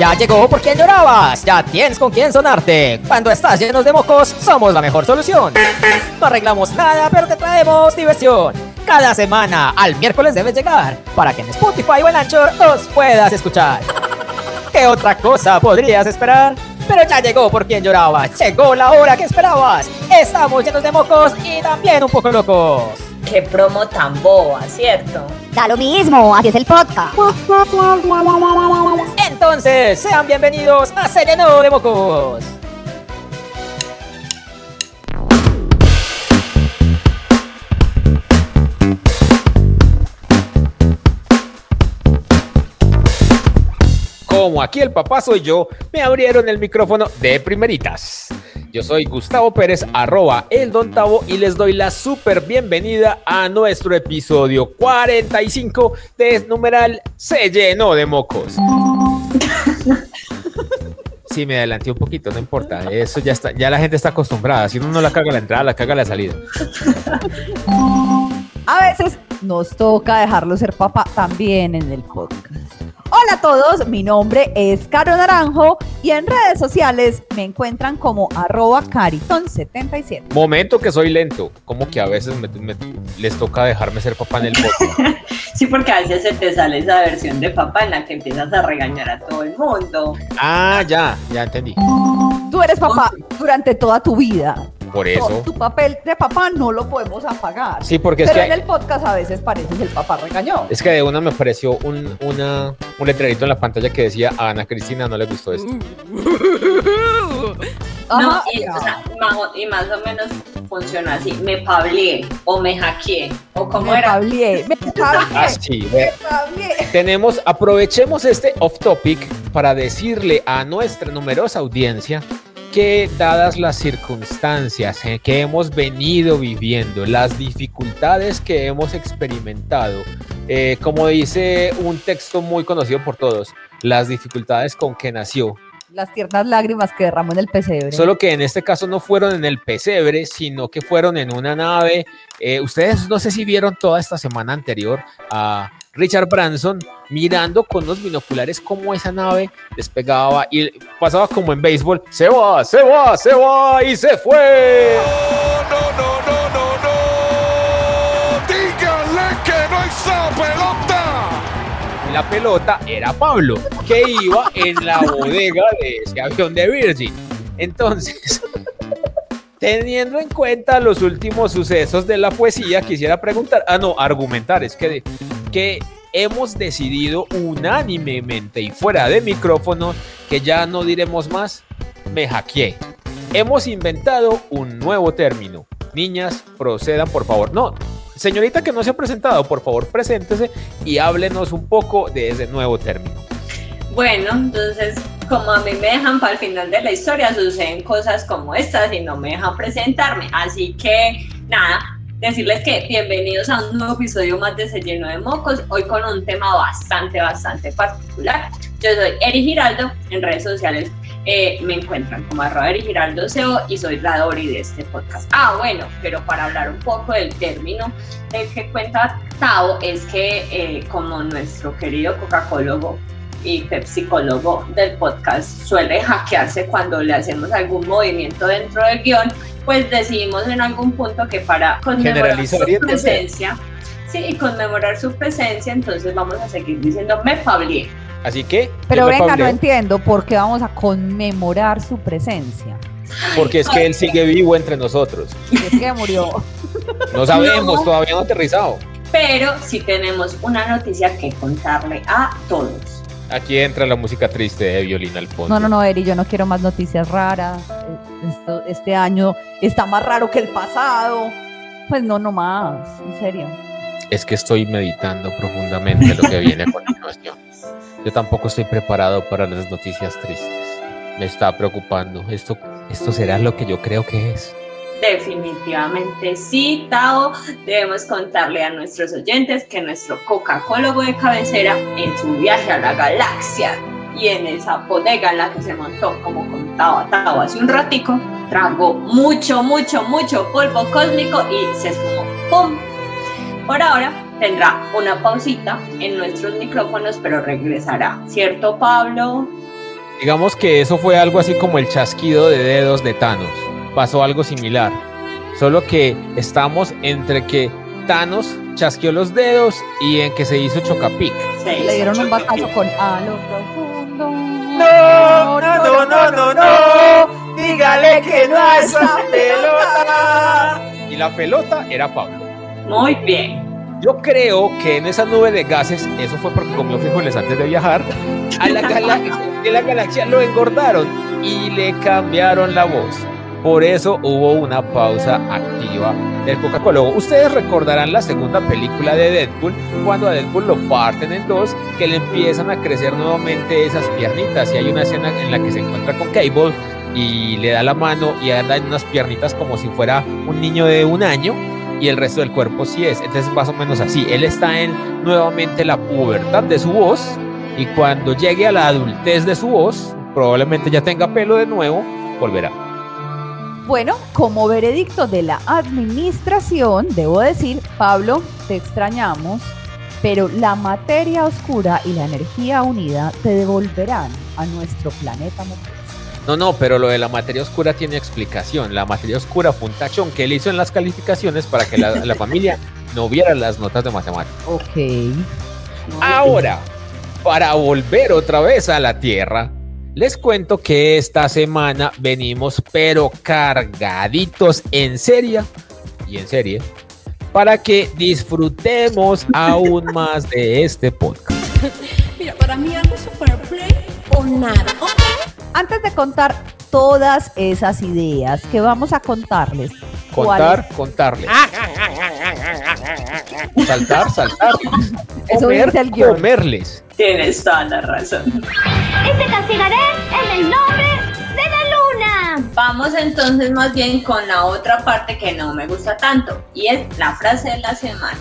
Ya llegó por quien llorabas, ya tienes con quién sonarte. Cuando estás llenos de mocos, somos la mejor solución. No arreglamos nada, pero te traemos diversión. Cada semana, al miércoles debes llegar, para que en Spotify o en Anchor nos puedas escuchar. ¿Qué otra cosa podrías esperar? Pero ya llegó por quien llorabas, llegó la hora que esperabas. Estamos llenos de mocos y también un poco locos. Qué promo tan boba, ¿cierto? Da lo mismo, así es el podcast. Entonces, sean bienvenidos a Se llenó de mocos. Como aquí el papá soy yo, me abrieron el micrófono de primeritas. Yo soy Gustavo Pérez, arroba el Don Tavo, y les doy la súper bienvenida a nuestro episodio 45 de numeral Se llenó de mocos. Sí, me adelanté un poquito, no importa. Eso ya está, ya la gente está acostumbrada. Si uno no la caga la entrada, la caga la salida. A veces nos toca dejarlo ser papá también en el podcast. Hola a todos, mi nombre es Caro Naranjo y en redes sociales me encuentran como arroba cariton77. Momento que soy lento, como que a veces me- me- les toca dejarme ser papá en el podcast. Sí, porque a veces se te sale esa versión de papá en la que empiezas a regañar a todo el mundo. Ah, ya, ya entendí. Tú eres papá durante toda tu vida. Por eso. tu papel de papá no lo podemos apagar. Sí, porque es Pero que, en el podcast a veces pareces el papá regañó. es que de una me apareció un, una, un letrerito en la pantalla que decía a Ana Cristina no le gustó esto. No, y, ya. o sea, más, o- y más o menos funciona así. Me pableé o me hackeé o como me era. pablié, me Ah, pablié, sí, me ve. pablié. Tenemos, aprovechemos este off topic para decirle a nuestra numerosa audiencia que dadas las circunstancias en que hemos venido viviendo, las dificultades que hemos experimentado, eh, como dice un texto muy conocido por todos, las dificultades con que nació, Las tiernas lágrimas que derramó en el pesebre. Solo que en este caso no fueron en el pesebre, sino que fueron en una nave. Eh, ustedes no sé si vieron toda esta semana anterior a Richard Branson mirando con los binoculares cómo esa nave despegaba y pasaba como en béisbol. Se va, se va, se va y se fue. No, no, no, no, no. Díganle que no esa pelota. La pelota era Pablo, que iba en la bodega de ese avión de Virgin. Entonces, teniendo en cuenta los últimos sucesos de la poesía, quisiera preguntar, ah, no, argumentar, es que, que hemos decidido unánimemente y fuera de micrófono que ya no diremos más, me hackeé. Hemos inventado un nuevo término. Niñas, procedan, por favor. No, señorita que no se ha presentado, por favor, preséntese y háblenos un poco de ese nuevo término. Bueno, entonces, como a mí me dejan para el final de la historia, suceden cosas como estas y no me dejan presentarme. Así que, nada, decirles que bienvenidos a un nuevo episodio más de Se Lleno de Mocos, hoy con un tema bastante, bastante particular. Yo soy Eri Giraldo, en redes sociales eh, me encuentran como arroba Eri Giraldo SEO y soy la Dori de este podcast. Ah, bueno, pero para hablar un poco del término del que cuenta Tao, es que eh, como nuestro querido Coca-Cola y psicólogo del podcast suele hackearse cuando le hacemos algún movimiento dentro del guion, pues decidimos en algún punto que para conmemorar su presencia, sí, y conmemorar su presencia, entonces vamos a seguir diciendo me pablié. Así que, Pero venga, no entiendo por qué vamos a conmemorar su presencia. porque es que él sigue vivo entre nosotros. Y es que murió. No sabemos, No. todavía no ha aterrizado. Pero sí tenemos una noticia que contarle a todos. Aquí entra la música triste de violín al fondo. No, no, no, Eri, yo no quiero más noticias raras. Esto- este año está más raro que el pasado. Pues no, no más, en serio. Es que estoy meditando profundamente lo que viene a continuación. Yo tampoco estoy preparado para las noticias tristes. Me está preocupando. Esto, esto será lo que yo creo que es. Definitivamente sí, Tao. Debemos contarle a nuestros oyentes que nuestro Coca-Cola de cabecera en su viaje a la galaxia y en esa bodega en la que se montó, como contaba Tao hace un ratico, tragó mucho, mucho, mucho polvo cósmico y se esfumó. ¡Pum! Por ahora tendrá una pausita en nuestros micrófonos, pero regresará. ¿Cierto, Pablo? Digamos que eso fue algo así como el chasquido de dedos de Thanos. Pasó algo similar. Solo que estamos entre que Thanos chasqueó los dedos y en que se hizo Chocapic. Se Le dieron un batazo con a lo profundo. No, no, no, no, no, dígale que no a esa pelota. Y la pelota era Pablo. Muy bien. Yo creo que en esa nube de gases, eso fue porque comió frijoles antes de viajar, a la galaxia, de la galaxia lo engordaron y le cambiaron la voz. Por eso hubo una pausa activa del Coca-Cola. Ustedes recordarán la segunda película de Deadpool, cuando a Deadpool lo parten en dos, que le empiezan a crecer nuevamente esas piernitas. Y hay una escena en la que se encuentra con Cable y le da la mano y anda en unas piernitas como si fuera un niño de un año y el resto del cuerpo sí es. Entonces más o menos así. Él está en nuevamente la pubertad de su voz y cuando llegue a la adultez de su voz, probablemente ya tenga pelo de nuevo, volverá. Bueno, como veredicto de la administración, debo decir, Pablo, te extrañamos, pero la materia oscura y la energía unida te devolverán a nuestro planeta Mocoso. No, no, pero lo de la materia oscura tiene explicación. La materia oscura fue un tachón que él hizo en las calificaciones para que la, la familia no viera las notas de matemáticas. Ok. Ahora, para volver otra vez a la Tierra, les cuento que esta semana venimos pero cargaditos en serie y en serie para que disfrutemos aún más de este podcast. Mira, para mí algo es super play o nada. ¿ok? Antes de contar todas esas ideas que vamos a contarles, Contar, contarles. Saltar, saltar. Eso Comer, dice el guion. comerles. Tienes toda la razón. Y te castigaré en el nombre de la luna. Vamos entonces más bien con la otra parte que no me gusta tanto y es la frase de la semana.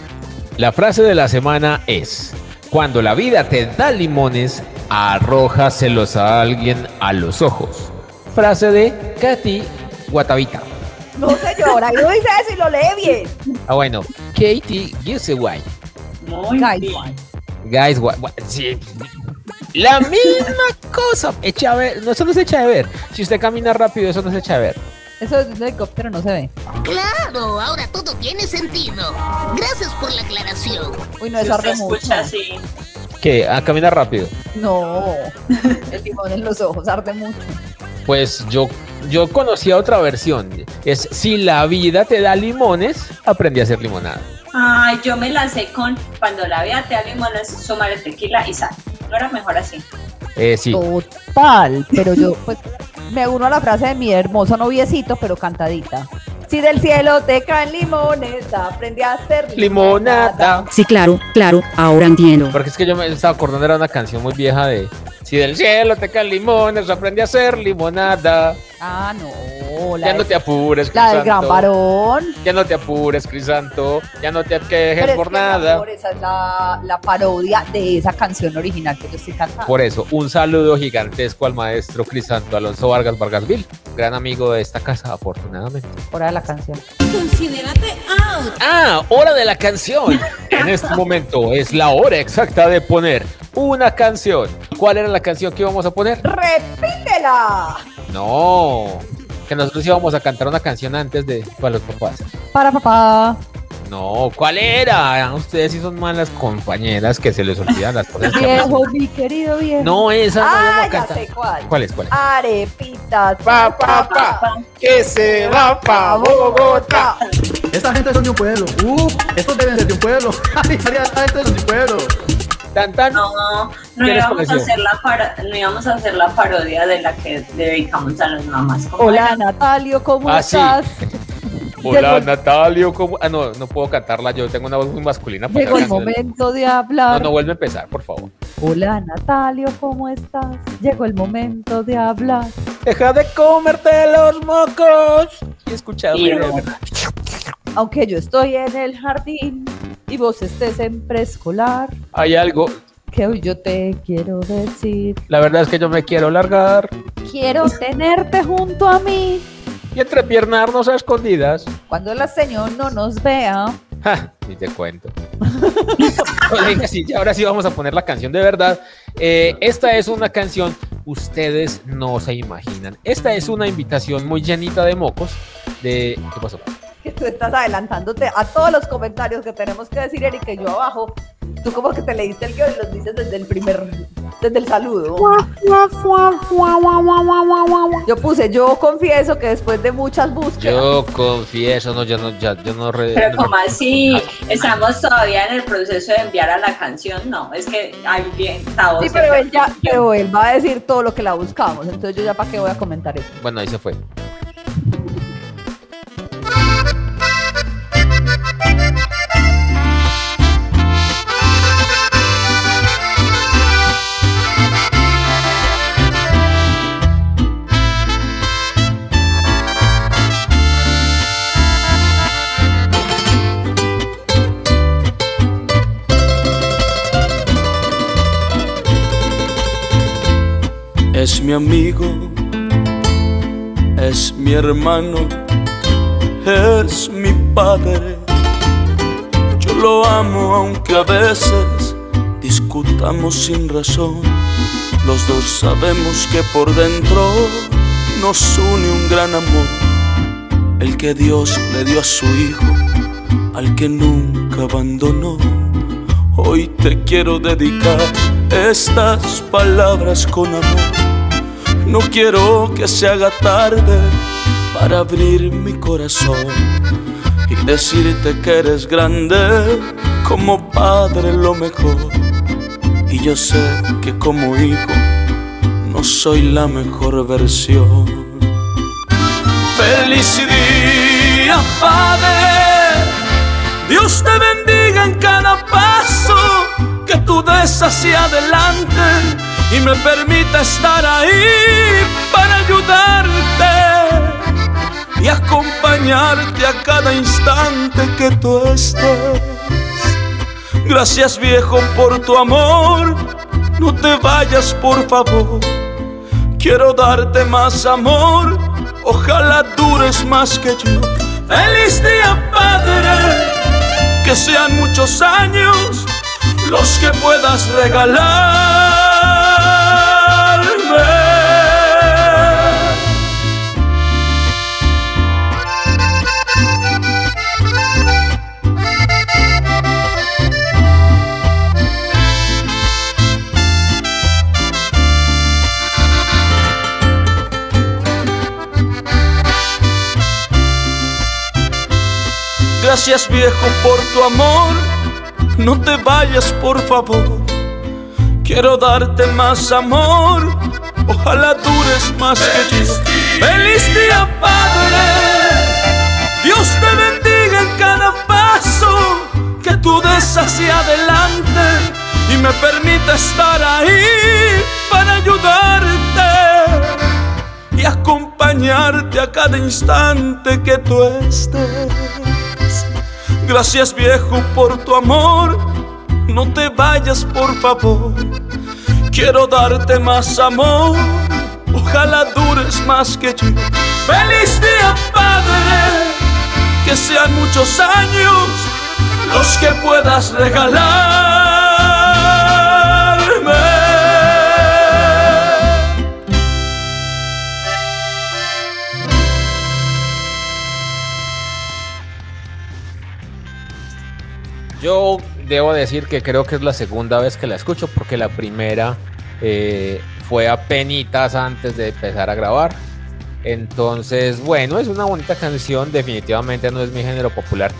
La frase de la semana es: Cuando la vida te da limones, arrójaselos a alguien a los ojos. Frase de Katy Guatavita. No señora, yo dice eso y lo lee bien. Ah, bueno, Katie Giseway. Muy Guys, bien. Guys, gua- sí. La misma cosa. Echa a ver. No, eso no se echa de ver. Si usted camina rápido, eso no se echa de ver. Eso desde un helicóptero no se ve. Claro, ahora todo tiene sentido. Gracias por la aclaración. Uy, no Si es usted arde mucho. escucha así, ¿Qué? A caminar rápido. No, el timón en los ojos arde mucho. Pues yo, yo conocía otra versión. Es si la vida te da limones, aprendí a hacer limonada. Ay, yo me la sé con cuando la vida te da limones, súmale tequila y sal. No era mejor así. Eh, sí. Total, pero yo pues me uno a la frase de mi hermoso noviecito, pero cantadita. Si del cielo te caen limones, aprendí a hacer Limonada. Sí, claro, claro, ahora entiendo. Porque es que yo me estaba acordando, era una canción muy vieja de Si del cielo te caen limones, aprendí a hacer limonada. Ah, no, la, Ya no te apures, la del gran Crisanto. varón. Ya no te apures, Crisanto. Ya no te Pero quejes es por que, mi nada. amor, esa es la, la parodia de esa canción original que yo estoy cantando. Por eso, un saludo gigantesco al maestro Crisanto Alonso Vargas Vargasville, gran amigo de esta casa, afortunadamente. Hora de la canción. Considérate out. Ah, hora de la canción. En este momento es la hora exacta de poner una canción. ¿Cuál era la canción que íbamos a poner? ¡Repítela! No, que nosotros íbamos a cantar una canción antes de para los papás. Para papá. No, ¿cuál era? Ustedes sí son malas compañeras que se les olvidan las cosas. Viejo, mi querido viejo. No, esa no la Ah, vamos a ya cantar. sé cuál. ¿Cuál es? ¿Cuál es? Arepitas. Pa, pa, pa. Que se va pa' Bogotá. Esta gente son de un pueblo. Uh, estos deben ser de un pueblo. Ay, esta gente son de un pueblo. Tan, tan. No, no ¿Qué les íbamos, a hacer la para- no íbamos a hacer la parodia de la que dedicamos a las mamás. ¿Cómo Hola era? Natalio, ¿cómo Ah, sí. estás? Hola, Llegó- Natalio. ¿cómo? Ah, no, no puedo cantarla. Yo tengo una voz muy masculina. para Llegó el momento de No, hablar. no vuelve a empezar, por favor. Hola Natalio, ¿cómo estás? Llegó el momento de hablar. Deja de comerte los mocos. Y no. verdad. Aunque yo estoy en el jardín y vos estés en preescolar, Hay algo. que hoy yo te quiero decir. La verdad es que yo me quiero largar Quiero tenerte junto a mí. y entrepiernarnos a escondidas. Cuando la señor no nos vea, Ja, ni te cuento. Oiga, sí, ahora sí vamos a poner la canción de verdad. Eh, esta es una canción, ustedes no se imaginan. Esta es una invitación muy llenita de mocos. De, ¿Qué pasó? Que tú estás adelantándote a todos los comentarios que tenemos que decir, Eric, y yo abajo. Tú como que te leíste el guion y los dices desde el primer, desde el saludo. Yo puse, yo confieso que después de muchas búsquedas. Yo confieso, no, yo no, ya, yo no. re- Pero no- como así, estamos todavía en el proceso de enviar a la canción, no, es que alguien está Sí, pero él ya, pero él va a decir todo lo que la buscamos, entonces yo ya para qué voy a comentar eso. Bueno, ahí se fue. Amigo, es mi hermano, es mi padre. Yo lo amo aunque a veces discutamos sin razón. Los dos sabemos que por dentro nos une un gran amor. El que Dios le dio a su hijo, al que nunca abandonó. Hoy te quiero dedicar estas palabras con amor. No quiero que se haga tarde para abrir mi corazón y decirte que eres grande como padre lo mejor. Y yo sé que como hijo no soy la mejor versión. Feliz día, Padre. Dios te bendiga en cada paso que tú des hacia adelante y me permita estar ahí para ayudarte y acompañarte a cada instante que tú estés. Gracias viejo por tu amor, no te vayas por favor. Quiero darte más amor, ojalá dures más que yo. Feliz día, Padre, que sean muchos años los que puedas regalarme. Gracias viejo por tu amor, no te vayas por favor. Quiero darte más amor, ojalá dures más que yo. Feliz día Padre, Dios te bendiga en cada paso que tú des hacia adelante y me permita estar ahí para ayudarte y acompañarte a cada instante que tú estés. Gracias viejo por tu amor, no te vayas por favor. Quiero darte más amor, ojalá dures más que yo. Feliz día Padre, que sean muchos años los que puedas regalarme. Yo debo decir que creo que es la segunda vez que la escucho porque la primera eh, fue a penitas antes de empezar a grabar. Entonces, bueno, es una bonita canción, definitivamente no es mi género popular,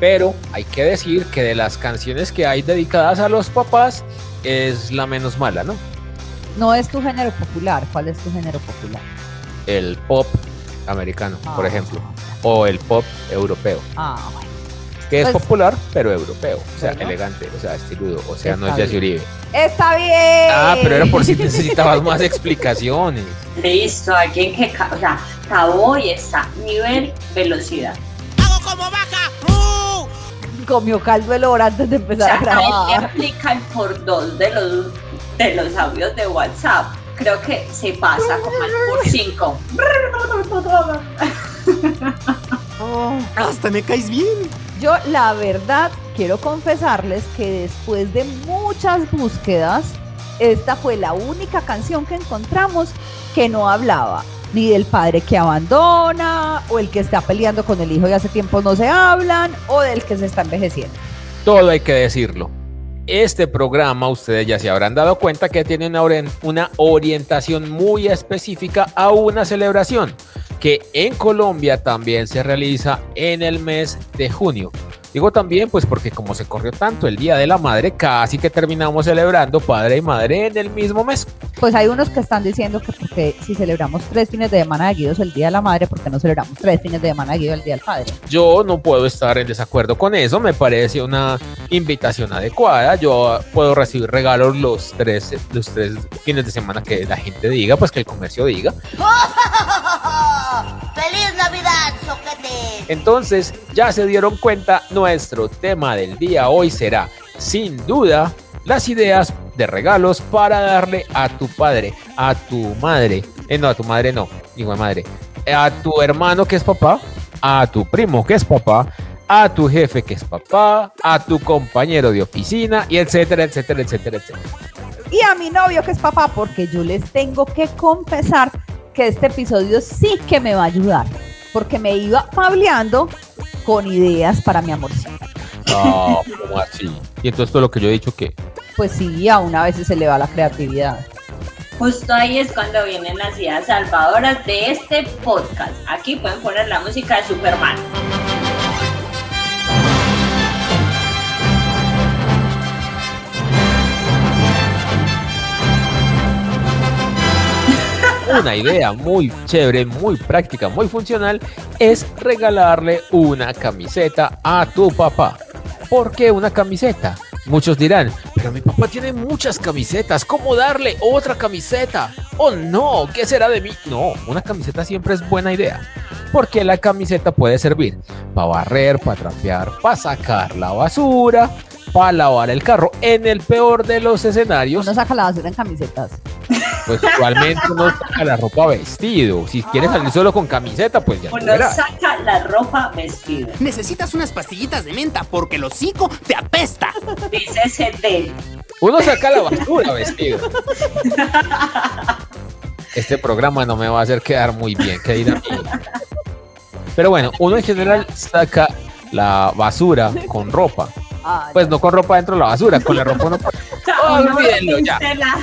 pero hay que decir que de las canciones que hay dedicadas a los papás es la menos mala, ¿no? No es tu género popular. ¿Cuál es tu género popular? El pop americano, por Ah. ejemplo, o el pop europeo, Ah, bueno. Que es Pues- popular, pero europeo, o sea, Bueno. elegante, o sea, estiludo, o sea, no es Está Jesse. Uribe. Está bien. Ah, pero era por si necesitabas más explicaciones. Listo, alguien que, o sea, acabó y está nivel velocidad. Comió caldo el hora antes de O empezar sea, a a él le grabar. aplican por dos de los, de los audios de WhatsApp. Creo que se pasa como al por cinco. Oh, Hasta me caes bien. Yo la verdad quiero confesarles que después de muchas búsquedas, esta fue la única canción que encontramos que no hablaba ni del padre que abandona, o el que está peleando con el hijo y hace tiempo no se hablan, o del que se está envejeciendo. Todo hay que decirlo. Este programa, ustedes ya se habrán dado cuenta que tiene una, una orientación muy específica a una celebración que en Colombia también se realiza en el mes de junio. Digo también, pues porque como se corrió tanto el Día de la Madre, casi que terminamos celebrando padre y madre en el mismo mes. Pues hay unos que están diciendo que porque si celebramos tres fines de semana seguidos el Día de la Madre, ¿por qué no celebramos tres fines de semana seguidos el Día del Padre? Yo no puedo estar en desacuerdo con eso, me parece una invitación adecuada. Yo puedo recibir regalos los tres, los tres fines de semana que la gente diga, pues que el comercio diga. ¡Feliz Navidad, soquete! Entonces, ya se dieron cuenta, nuestro tema del día hoy será, sin duda, las ideas de regalos para darle a tu padre, a tu madre, eh, no, a tu madre no, digo a madre, a tu hermano que es papá, a tu primo que es papá, a tu jefe que es papá, a tu compañero de oficina, y etcétera, etcétera, etcétera, etcétera. Y a mi novio que es papá, porque yo les tengo que confesar que este episodio sí que me va a ayudar, porque me iba pableando con ideas para mi amorcito. Ah, ¿cómo así? Y entonces todo lo que yo he dicho que Pues sí, a una vez se le va la creatividad. Justo ahí es cuando vienen las ideas salvadoras de este podcast. Aquí pueden poner la música de Superman. Una idea muy chévere, muy práctica, muy funcional es regalarle una camiseta a tu papá. ¿Por qué una camiseta? Muchos dirán, pero mi papá tiene muchas camisetas, ¿cómo darle otra camiseta? Oh no, ¿qué será de mí? No, una camiseta siempre es buena idea. Porque la camiseta puede servir para barrer, para trapear, para sacar la basura, para lavar el carro. En el peor de los escenarios, Uno saca la basura en camisetas. pues igualmente uno saca la ropa vestido. Si quieres salir solo con camiseta, pues ya Uno verás. saca la ropa vestida. Necesitas unas pastillitas de menta porque el hocico te apesta. Dice ese de. Uno saca la basura vestido. Este programa no me va a hacer quedar muy bien, que mí. Pero bueno, uno en general saca la basura con ropa. Ay, Pues no con ropa dentro de la basura, con la ropa uno puede- O sea, uno olvídenlo ya. viste la,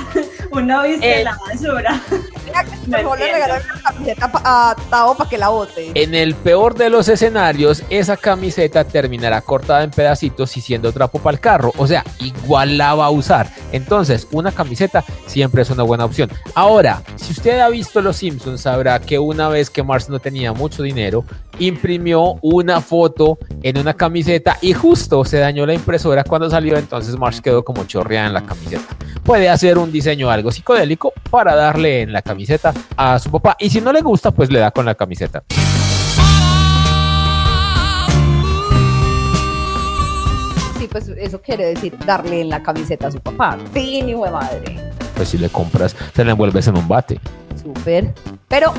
uno viste Eh. la basura. mira que No mejor le regalar una camiseta a Tavo para que la bote. En el peor de los escenarios, esa camiseta terminará cortada en pedacitos y siendo trapo para el carro. O sea, igual la va a usar. Entonces, una camiseta siempre es una buena opción. Ahora, si usted ha visto Los Simpsons, sabrá que una vez que Marx no tenía mucho dinero, imprimió una foto en una camiseta y justo se dañó la impresora cuando salió. Entonces, Marx quedó como chorreada en la camiseta. Puede hacer un diseño algo psicodélico para darle en la camiseta a su papá. Y si no le gusta, pues le da con la camiseta. Sí, pues eso quiere decir darle en la camiseta a su papá. Hijo de madre. pues si le compras, se la envuelves en un bate. Súper. Pero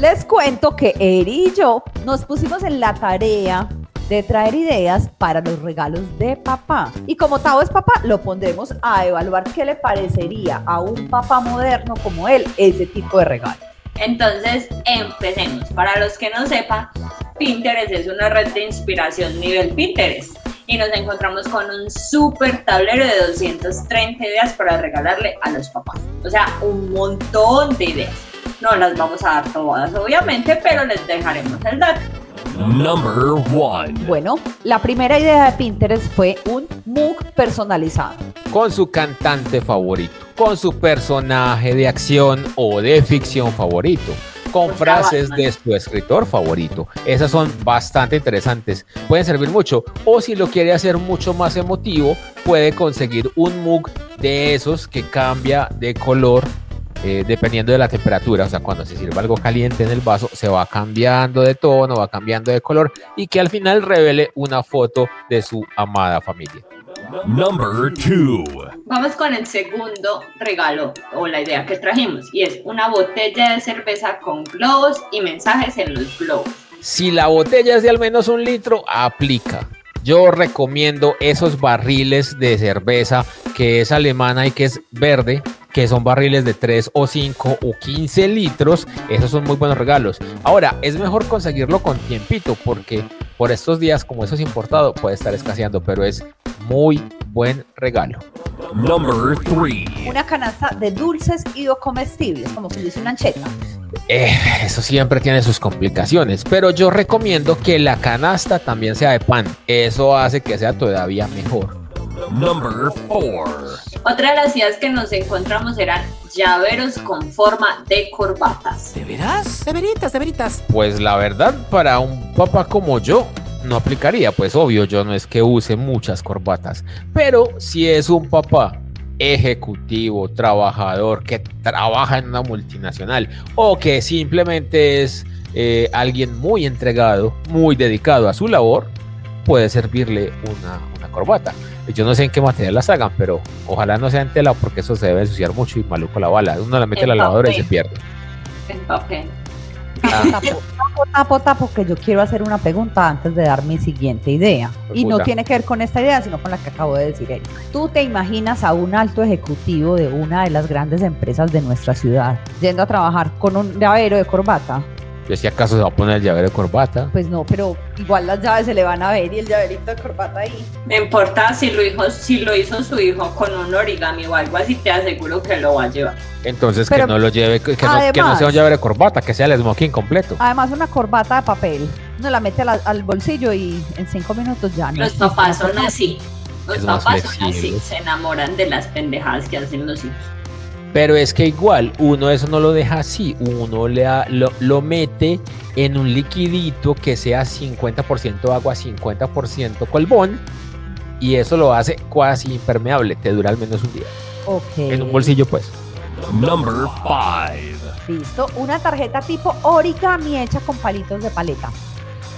les cuento que Eri y yo nos pusimos en la tarea de traer ideas para los regalos de papá. Y como Tavo es papá, lo pondremos a evaluar qué le parecería a un papá moderno como él ese tipo de regalo. Entonces, empecemos. Para los que no sepan, Pinterest es una red de inspiración nivel Pinterest. Y nos encontramos con un súper tablero de 230 ideas para regalarle a los papás. O sea, un montón de ideas. No las vamos a dar todas, obviamente, pero les dejaremos el dato. Number one. Bueno, la primera idea de Pinterest fue un mug personalizado. Con su cantante favorito, con su personaje de acción o de ficción favorito, con frases Batman. de su escritor favorito. Esas son bastante interesantes, pueden servir mucho. O si lo quiere hacer mucho más emotivo, puede conseguir un mug de esos que cambia de color eh, dependiendo de la temperatura, o sea, cuando se sirve algo caliente en el vaso, se va cambiando de tono, va cambiando de color y que al final revele una foto de su amada familia. Number two. Vamos con el segundo regalo o la idea que trajimos y es una botella de cerveza con globos y mensajes en los globos. Si la botella es de al menos un litro, aplica. Yo recomiendo esos barriles de cerveza que es alemana y que es verde, que son barriles de 3 o 5 o 15 litros. Esos son muy buenos regalos. Ahora, es mejor conseguirlo con tiempito porque por estos días, como eso es importado, puede estar escaseando, pero es muy buen regalo. Number 3. Una canasta de dulces y o comestibles, como que dice una ancheta. Eh, eso siempre tiene sus complicaciones, pero yo recomiendo que la canasta también sea de pan. Eso hace que sea todavía mejor. Number 4. Otra de las ideas que nos encontramos eran llaveros con forma de corbatas. ¿De veras? De veritas, de veritas. Pues la verdad, para un papá como yo, no aplicaría. Pues obvio, yo no es que use muchas corbatas. Pero si es un papá ejecutivo, trabajador, que trabaja en una multinacional o que simplemente es eh, alguien muy entregado, muy dedicado a su labor, puede servirle una, una corbata. Yo no sé en qué material las hagan, pero ojalá no sea en tela porque eso se debe ensuciar mucho y maluco la bala. Uno la mete a la En lavadora y se pierde. En papel. Ah. Tapo, tapo, tapo, tapo, que yo quiero hacer una pregunta antes de dar mi siguiente idea. Y no tiene que ver con esta idea, sino con la que acabo de decir Erika. ¿Tú te imaginas a un alto ejecutivo de una de las grandes empresas de nuestra ciudad yendo a trabajar con un llavero de corbata? Yo si acaso se va a poner el llavero de corbata. Pues no, pero igual las llaves se le van a ver y el llaverito de corbata ahí. No importa si lo, hizo, si lo hizo su hijo con un origami o algo así, te aseguro que lo va a llevar. Entonces Pero, que no lo lleve, que, no, que no además- sea un llavero de corbata, que sea el smoking completo. Además, una corbata de papel. Uno la mete la- al bolsillo y en cinco minutos ya no. Los papás son así. Los papás son así. Se enamoran de las pendejadas que hacen los hijos. Pero es que igual uno eso no lo deja así, uno le da- lo, lo mete en un liquidito que sea 50% agua, 50% colbón y eso lo hace casi impermeable, te dura al menos un día. Ok. En un bolsillo pues. Number 5. Listo. Una tarjeta tipo origami hecha con palitos de paleta.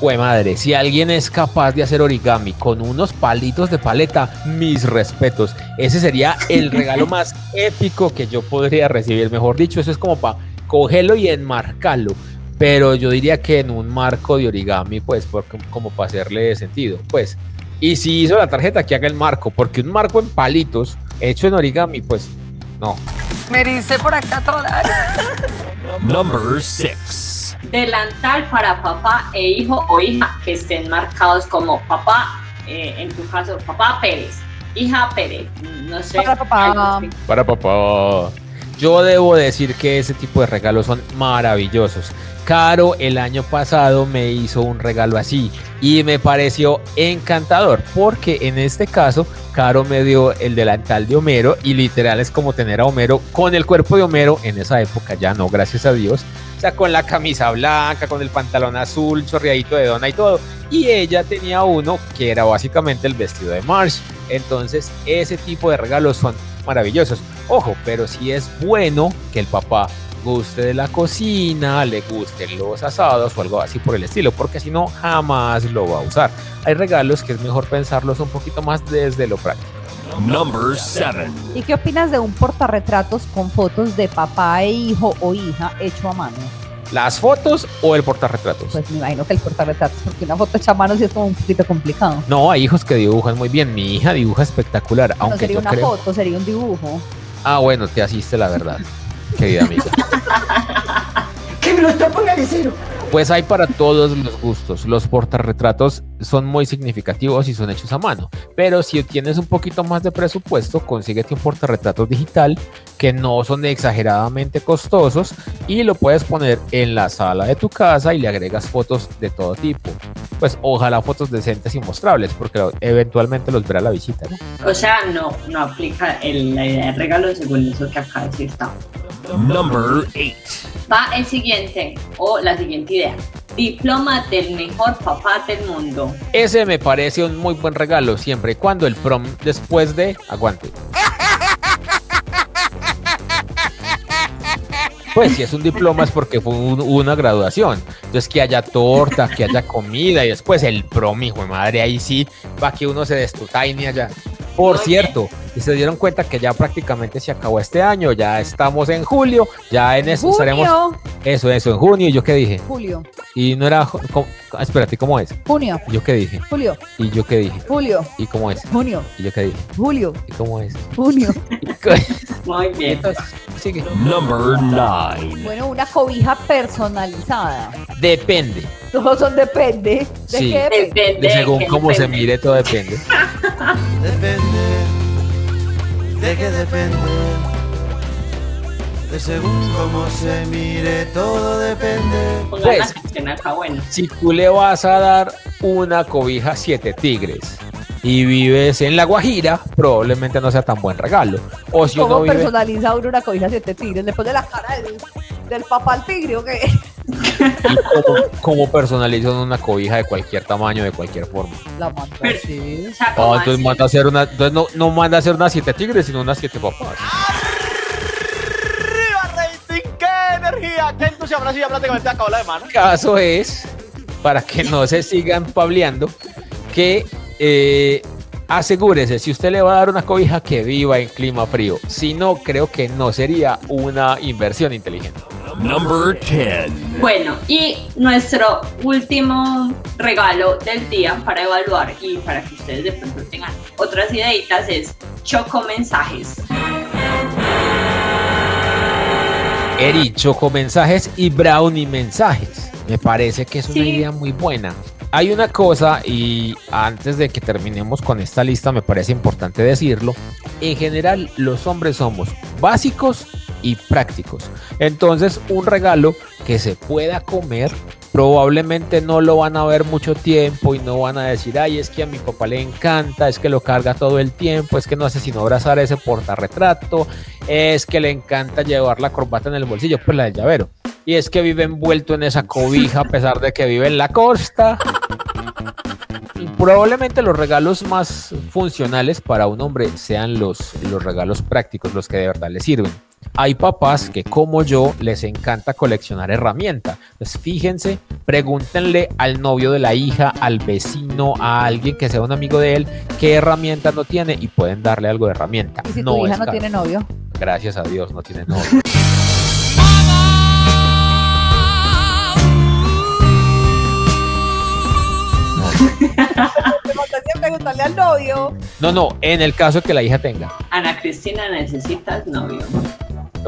Jue madre, si alguien es capaz de hacer origami con unos palitos de paleta, mis respetos. Ese sería el regalo más épico que yo podría recibir. Mejor dicho, eso es como para cogerlo y enmarcarlo. Pero yo diría que en un marco de origami, pues, porque, como para hacerle sentido. Pues, y si hizo la tarjeta, que haga el marco, porque un marco en palitos, hecho en origami, pues, no. Me dice por acá toda. Number 6. Delantal para papá e hijo o hija que estén marcados como papá, eh, en tu caso, papá Pérez, hija Pérez, no sé. Para papá. Para papá. Yo debo decir que ese tipo de regalos son maravillosos. Caro el año pasado me hizo un regalo así y me pareció encantador porque en este caso Caro me dio el delantal de Homero y literal es como tener a Homero con el cuerpo de Homero en esa época ya no, gracias a Dios. O sea, con la camisa blanca, con el pantalón azul, chorreadito de dona y todo. Y ella tenía uno que era básicamente el vestido de Marsh. Entonces, ese tipo de regalos son maravillosos. Ojo, pero si es bueno que el papá guste de la cocina, le gusten los asados o algo así por el estilo, porque si no, jamás lo va a usar. Hay regalos que es mejor pensarlos un poquito más desde lo práctico. Number 7. ¿Y qué opinas de un portarretratos con fotos de papá e hijo o hija hecho a mano? ¿Las fotos o el portarretratos? Pues me imagino que el portarretratos, porque una foto hecha a mano sí es como un poquito complicado. No, hay hijos que dibujan muy bien. Mi hija dibuja espectacular, no aunque sería yo una creo. foto, sería un dibujo. Ah, bueno, te asiste la verdad, querida amiga. Que me lo tapan al cero. Pues hay para todos los gustos. Los portarretratos son muy significativos y son hechos a mano. Pero si tienes un poquito más de presupuesto, consíguete un portarretrato digital que no son exageradamente costosos y lo puedes poner en la sala de tu casa y le agregas fotos de todo tipo. Pues ojalá fotos decentes y mostrables, porque eventualmente los verá la visita. ¿no? O sea, no, no aplica el, la idea de regalo según eso que acá sí está. Number 8. Va el siguiente, o la siguiente idea. Diploma del mejor papá del mundo. Ese me parece un muy buen regalo siempre y cuando el prom después de aguante. Pues si es un diploma es porque fue un- una graduación. Entonces que haya torta, que haya comida y después el prom, hijo de madre, ahí sí va que uno se destutaine allá. Por cierto, y se dieron cuenta que ya prácticamente se acabó este año, ya estamos en julio, ya en eso estaremos. Eso, eso, en junio. ¿Y yo qué dije? Julio. Y no era. ¿cómo? Espérate, ¿cómo es? Junio, ¿Y ¿Yo qué dije? julio, ¿Y yo qué dije? julio, ¿Y cómo es? junio, ¿Y yo qué dije? julio, ¿Y cómo es? junio. Muy bien. Entonces, sigue. Number 9. Bueno, una cobija personalizada. Depende. Todos son depende. ¿De Sí. qué depende? Depende. De según cómo se mire, todo depende. Depende, de qué depende. De según cómo se mire, todo depende. Pues. bueno. Si tú le vas a dar una cobija a siete tigres y vives en La Guajira, probablemente no sea tan buen regalo. O si uno ¿Cómo vive. personaliza uno una cobija siete tigres? ¿Le pone la cara del, del papá al tigre o qué? ¿Y cómo, cómo personalizan una cobija de cualquier tamaño, de cualquier forma? La manda Pero- así. O sea, Ah, como entonces así. manda a hacer una. Entonces no, no manda a hacer una siete tigres, sino unas siete papás. ¡Arriba, rating! ¡Qué energía! ¡Qué entusiasmo! Sí ya prácticamente acabó la de mano. El caso es, para que no se sigan pableando, que eh, asegúrese, si usted le va a dar una cobija que viva en clima frío, si no, creo que no sería una inversión inteligente. Number 10. Bueno, y nuestro último regalo del día para evaluar y para que ustedes de pronto tengan otras ideitas es Choco Mensajes. Eri, choco mensajes y brownie mensajes. Me parece que es una Sí. idea muy buena. Hay una cosa, y antes de que terminemos con esta lista, me parece importante decirlo. En general, los hombres somos básicos y prácticos. Entonces, un regalo que se pueda comer, probablemente no lo van a ver mucho tiempo y no van a decir, ay, es que a mi papá le encanta, es que lo carga todo el tiempo, es que no hace sino abrazar ese portarretrato, es que le encanta llevar la corbata en el bolsillo, pues la del llavero. Y es que vive envuelto en esa cobija a pesar de que vive en la costa. Probablemente los regalos más funcionales para un hombre sean los, los regalos prácticos, los que de verdad le sirven. Hay papás que como yo les encanta coleccionar herramientas. Pues fíjense, pregúntenle al novio de la hija, al vecino, a alguien que sea un amigo de él, qué herramienta no tiene y pueden darle algo de herramienta. Y si no tu hija no caro. tiene novio. Gracias a Dios, no tiene novio. preguntarle al novio. No, no, en el caso de que la hija tenga. Ana Cristina, necesitas novio.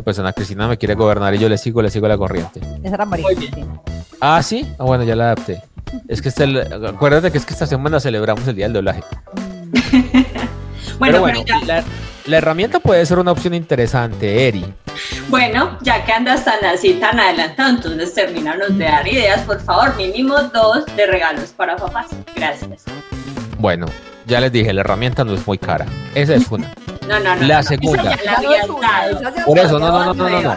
Pues Ana Cristina me quiere gobernar y yo le sigo, le sigo la corriente. Esa era María. Cristina. Ah, sí. Ah, bueno, ya la adapté. Es que este, acuérdate que es que esta semana celebramos el día del doblaje. Bueno, Pero bueno, pero ya- la, la herramienta puede ser una opción interesante, Eri. bueno, ya que andas tan así, tan adelantado, entonces terminanos de dar ideas, por favor, mínimo dos de regalos para papás. Gracias. Bueno, ya les dije, la herramienta no es muy cara. Esa es una. No, no, no. La no, segunda. Esa ya la Por eso, no, no, no, no, no.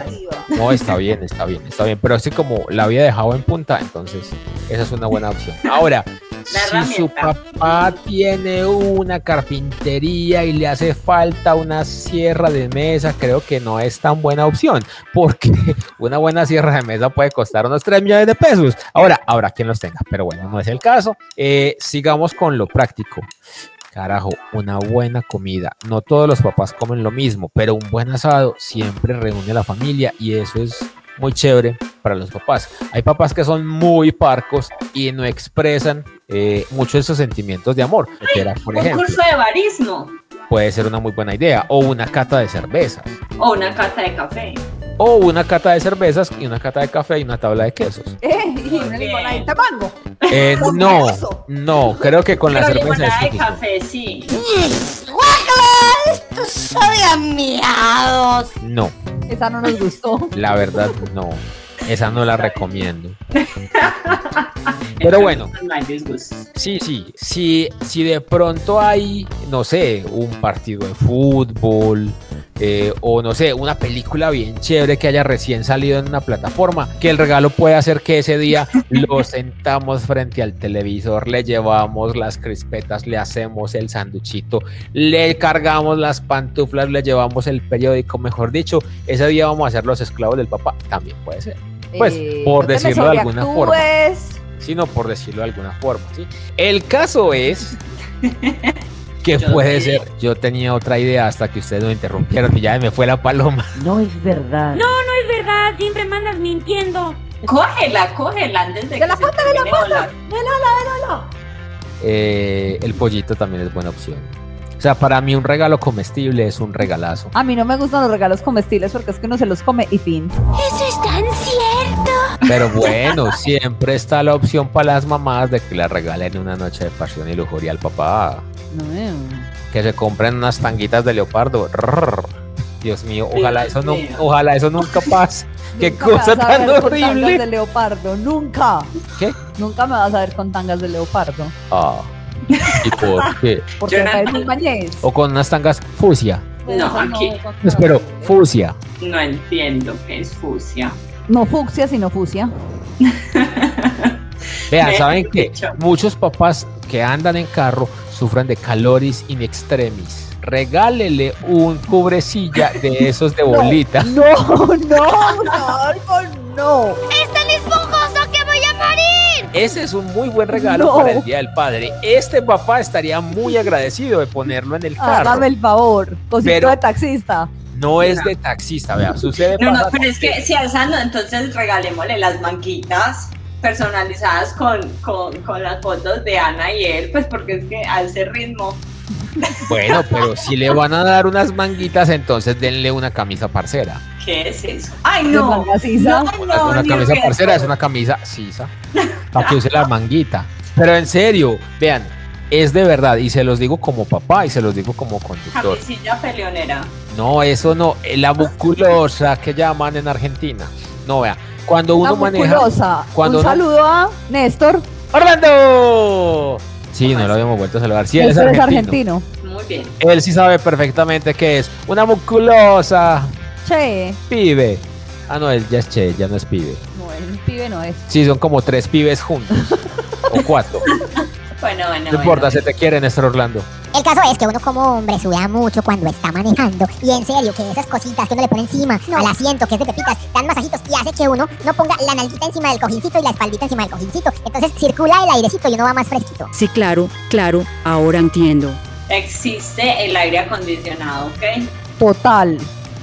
No, está bien, está bien, está bien. Pero así como la había dejado en punta, entonces esa es una buena opción. Ahora, si su papá tiene una carpintería y le hace falta una sierra de mesa, creo que no es tan buena opción, porque una buena sierra de mesa puede costar unos 3 millones de pesos. Ahora, habrá quien los tenga, pero bueno, no es el caso. Eh, sigamos con lo práctico. Carajo, una buena comida. No todos los papás comen lo mismo, pero un buen asado siempre reúne a la familia y eso es muy chévere para los papás. Hay papás que son muy parcos y no expresan eh, mucho esos sentimientos de amor. Que era, por Un ejemplo, curso de barismo puede ser una muy buena idea. O una cata de cervezas. o una cata de café. O una cata de cervezas y una cata de café y una tabla de quesos. Eh, y una limonadita mango. Eh, no, no, creo que con la Pero cerveza es limonada de café, sí. ¡Esto sabe a miados! No, Esa no nos gustó. la verdad no. Esa no la recomiendo. Pero bueno. Sí, sí, sí, si de pronto hay, no sé, un partido de fútbol eh, o no sé, una película bien chévere que haya recién salido en una plataforma, que el regalo puede hacer que ese día lo sentamos frente al televisor, le llevamos las crispetas, le hacemos el sanduchito, le cargamos las pantuflas, le llevamos el periódico, mejor dicho, ese día vamos a ser los esclavos del papá, también puede ser. Pues, Eh, por no me decirlo de alguna forma sino por decirlo de alguna forma. ¿sí? El caso es que puede ser, yo tenía otra idea hasta que ustedes me interrumpieron y ya me fue la paloma. No es verdad. No, no es verdad, siempre mandas mintiendo. Cógela, cógela antes de ¡De que la se puerta de la volar. ¡Velala, velala! Eh, el pollito también es buena opción. O sea, para mí un regalo comestible es un regalazo. A mí no me gustan los regalos comestibles porque es que uno se los come y fin. Eso es tan. Pero bueno, siempre está la opción para las mamás de que le regalen una noche de pasión y lujuria al papá. Que se compren unas tanguitas de leopardo. Dios mío, ojalá Dios eso no, ojalá eso nunca pase. Qué Nunca me cosa a tan con tangas de horrible. leopardo, nunca. ¿Qué? Nunca me vas a ver con tangas de leopardo. Ah. ¿Y por qué? Porque no- bañez. O con unas tangas fusia. No, Eso aquí con- Espero, fusia. no entiendo qué es fusia. No fucsia, sino fusia. Vean, ¿saben dicho. Muchos papás que andan en carro sufren de caloris in extremis. Regálele un cubrecilla de esos de bolita. No, no, Rodolfo, no. ¡Es tan esponjoso que voy a morir! Ese es un muy buen regalo No. para el Día del Padre. Este papá estaría muy agradecido de ponerlo en el carro. Hágame el favor. Cosito Pero- de taxista. No es de taxista, vea, sucede No, no, pero es que si a esa no, entonces regalémosle las manguitas personalizadas con, con, con las fotos de Ana y él, pues porque es que a ese ritmo. Bueno, pero si le van a dar unas manguitas, entonces denle una camisa parcera. ¿Qué es eso? ¡Ay, no! manga sisa. No, Una, no, una camisa parcera es una camisa sisa para que use la manguita. Pero en serio, vean, es de verdad, y se los digo como papá y se los digo como conductor. Camisilla peleonera. No, eso no, eh, la buculosa que llaman en Argentina. No, vea, cuando uno La maneja. musculosa. Cuando Un uno- saludo a Néstor. ¡Orlando! Sí, no lo habíamos vuelto a saludar. Sí, él es Néstor es argentino. argentino. Muy bien. Él sí sabe perfectamente qué es. Una musculosa Che. pibe. Ah, no, él ya es che, ya no es pibe. No, el pibe no es. Sí, son como tres pibes juntos. o cuatro. Bueno, bueno. No importa, se te quiere, Néstor Orlando. El caso es que uno como hombre suda mucho cuando está manejando y en serio que esas cositas que uno le pone encima al asiento que es de pepitas dan masajitos y hace que uno no ponga la nalguita encima del cojincito y la espaldita encima del cojincito. Entonces circula el airecito y uno va más fresquito. Sí, claro, claro, ahora entiendo. Existe el aire acondicionado, ¿ok? Total.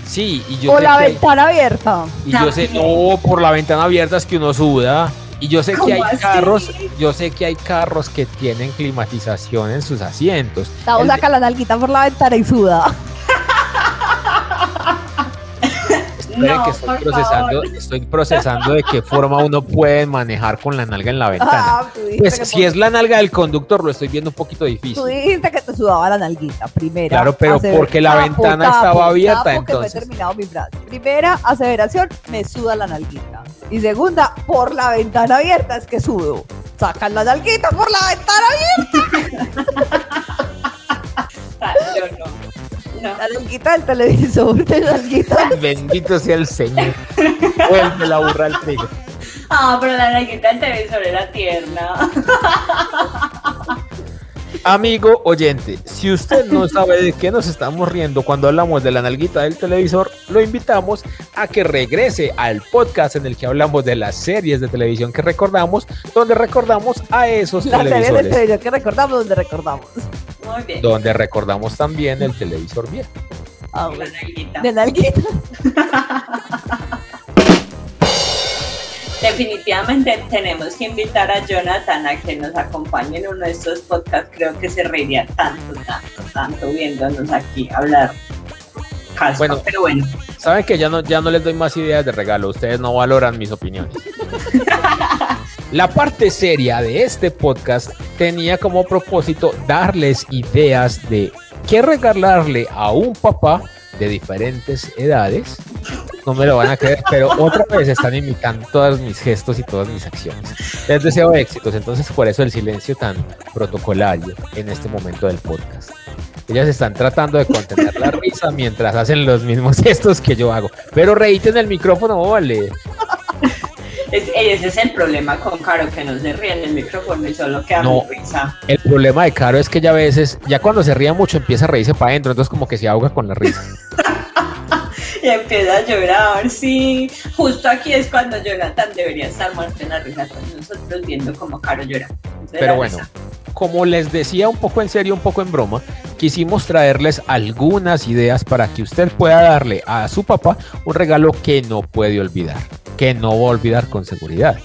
Sí, y yo O la que ventana abierta. Y yo sé, no, por la ventana abierta es que uno suda. Y yo sé que ¿Cómo hay así? carros, yo sé que hay carros que tienen climatización en sus asientos. El- saca la nalguita por la ventana y suda. Esperen No, que estoy procesando, favor. estoy procesando de qué forma uno puede manejar con la nalga en la ventana. Ah, dijiste Pues que si por- es la nalga del conductor, lo estoy viendo un poquito difícil. Tú dijiste que te sudaba la nalguita. Primera. Claro, pero porque la ventana estaba abierta, tapo, que no he entonces. terminado mi frase. Primera aseveración, me suda la nalguita. Y segunda, por la ventana abierta es que sudo. Sacan la nalguita por la ventana abierta. Ah, Yo no. No. La nalguita del televisor, de nalguita. Bendito sea el Señor. Vuelve la burra al trigo. Ah, pero la nalguita del televisor era tierna. Amigo oyente, si usted no sabe de qué nos estamos riendo cuando hablamos de la nalguita del televisor, lo invitamos a que regrese al podcast en el que hablamos de las series de televisión que recordamos, donde recordamos a esos La serie de televisores, televisión que recordamos, donde recordamos. Muy bien. donde recordamos también el televisor viejo. La bueno. nalguita. De nalguita. Definitivamente tenemos que invitar a Jonathan a que nos acompañe en uno de estos podcasts. Creo que se reiría tanto, tanto, tanto viéndonos aquí hablar. Caspa, Bueno. pero bueno. Saben que ya no, ya no les doy más ideas de regalo, ustedes no valoran mis opiniones. La parte seria de este podcast tenía como propósito darles ideas de qué regalarle a un papá de diferentes edades. No me lo van a creer, pero otra vez están imitando todos mis gestos y todas mis acciones. Les deseo éxitos, entonces por eso el silencio tan protocolario en este momento del podcast. Ellas están tratando de contener la risa mientras hacen los mismos gestos que yo hago. Pero reíte en el micrófono, vale. Es- ese es el problema con Caro, que no se ríe en el micrófono y solo queda No. muy risa. El problema de Caro es que ella a veces, ya cuando se ríe mucho, empieza a reírse para adentro, entonces como que se ahoga con la risa. Y empieza a llorar, sí. Justo aquí es cuando Jonathan debería estar muerto en la risa con nosotros viendo cómo Caro llora. Pero bueno, risa. como les decía un poco en serio, un poco en broma, quisimos traerles algunas ideas para que usted pueda darle a su papá un regalo que no puede olvidar. Que no va a olvidar con seguridad.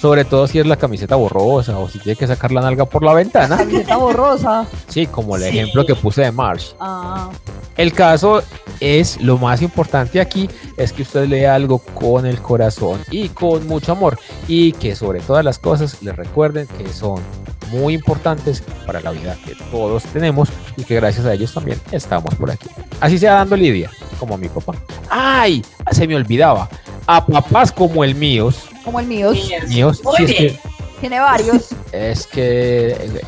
Sobre todo si es la camiseta borrosa o si tiene que sacar la nalga por la ventana. Camiseta borrosa. Sí, como el Sí. ejemplo que puse de Marsh. Ah, El caso es, lo más importante aquí, es que usted lea algo con el corazón y con mucho amor. Y que sobre todas las cosas le recuerden que son muy importantes para la vida que todos tenemos y que gracias a ellos también estamos por aquí. Así sea dando lidia, como mi papá. ¡Ay! Se me olvidaba. A papás como el míos, como el mío. míos, Muy sí, es bien. que Tiene varios. es que eh,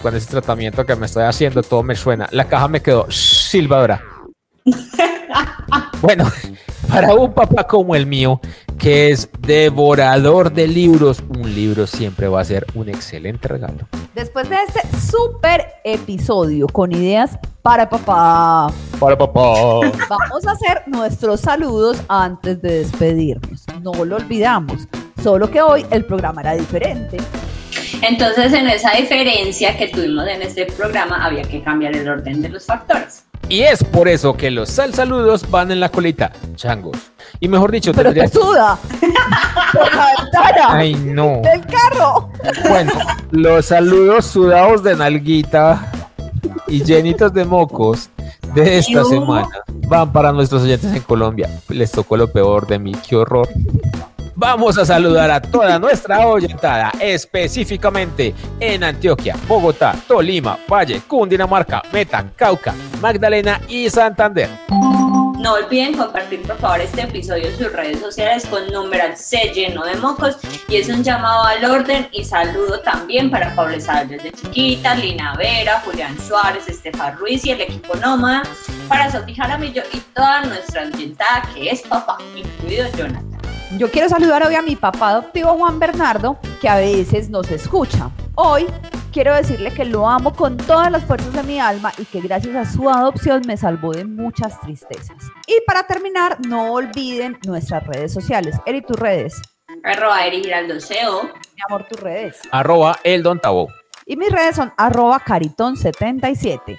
con ese tratamiento que me estoy haciendo todo me suena. La caja me quedó silbadora. bueno, para un papá como el mío, que es devorador de libros, un libro siempre va a ser un excelente regalo. Después de este super episodio con ideas para papá, Para papá. vamos a hacer nuestros saludos antes de despedirnos. No lo olvidamos, solo que hoy el programa era diferente. Entonces, en esa diferencia que tuvimos en este programa, había que cambiar el orden de los factores. Y es por eso que los sal saludos van en la colita, changos. Y mejor dicho, Pero te tendría que- suda por la ventana Ay, no. del carro. Bueno, los saludos sudados de nalguita y llenitos de mocos de esta semana van para nuestros oyentes en Colombia. Les tocó lo peor de mí, qué horror. Vamos a saludar a toda nuestra oyentada, específicamente en Antioquia, Bogotá, Tolima, Valle, Cundinamarca, Meta, Cauca, Magdalena y Santander. No olviden compartir por favor este episodio en sus redes sociales con numeral C lleno de mocos y es un llamado al orden y saludo también para Pablo Isabel desde chiquita, Lina Vera, Julián Suárez, Estefan Ruiz y el equipo Nómada, para Sofía Jaramillo y toda nuestra oyentada que es papá, incluido Jonathan. Yo quiero saludar hoy a mi papá adoptivo Juan Bernardo, que a veces nos escucha. Hoy quiero decirle que lo amo con todas las fuerzas de mi alma y que gracias a su adopción me salvó de muchas tristezas. Y para terminar, no olviden nuestras redes sociales. Eri, tus redes. Arroba Eri Giraldo CO. Mi amor, tus redes. Arroba el Don Tabo. Y mis redes son arroba caritón77.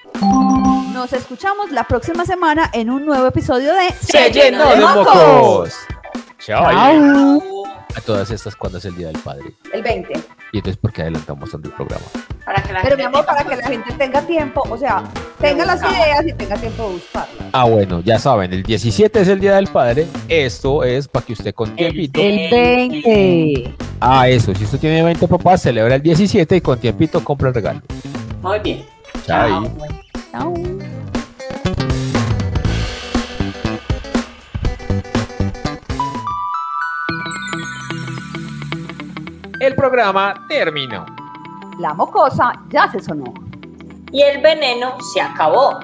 Nos escuchamos la próxima semana en un nuevo episodio de Se llenó de mocos. Chao. Chao. A todas estas, cuando es el Día del Padre? El 20. Y entonces, ¿por qué adelantamos tanto el programa? Para que la Pero mi gente amor, tenga para que la gente tenga tiempo, o sea, tenga las ideas y tenga tiempo de buscarlas. Ah, bueno, ya saben, el 17 es el Día del Padre. Esto es para que usted con tiempito. El 20. Ah, eso. Si usted tiene 20 papás, celebra el 17 y con tiempito compra el regalo. Muy bien. Chao. Chao. El programa terminó. La mocosa ya se sonó. Y el veneno se acabó.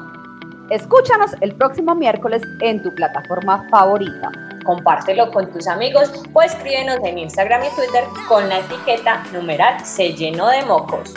Escúchanos el próximo miércoles en tu plataforma favorita. Compártelo con tus amigos o escríbenos en Instagram y Twitter con la etiqueta numeral se llenó de mocos.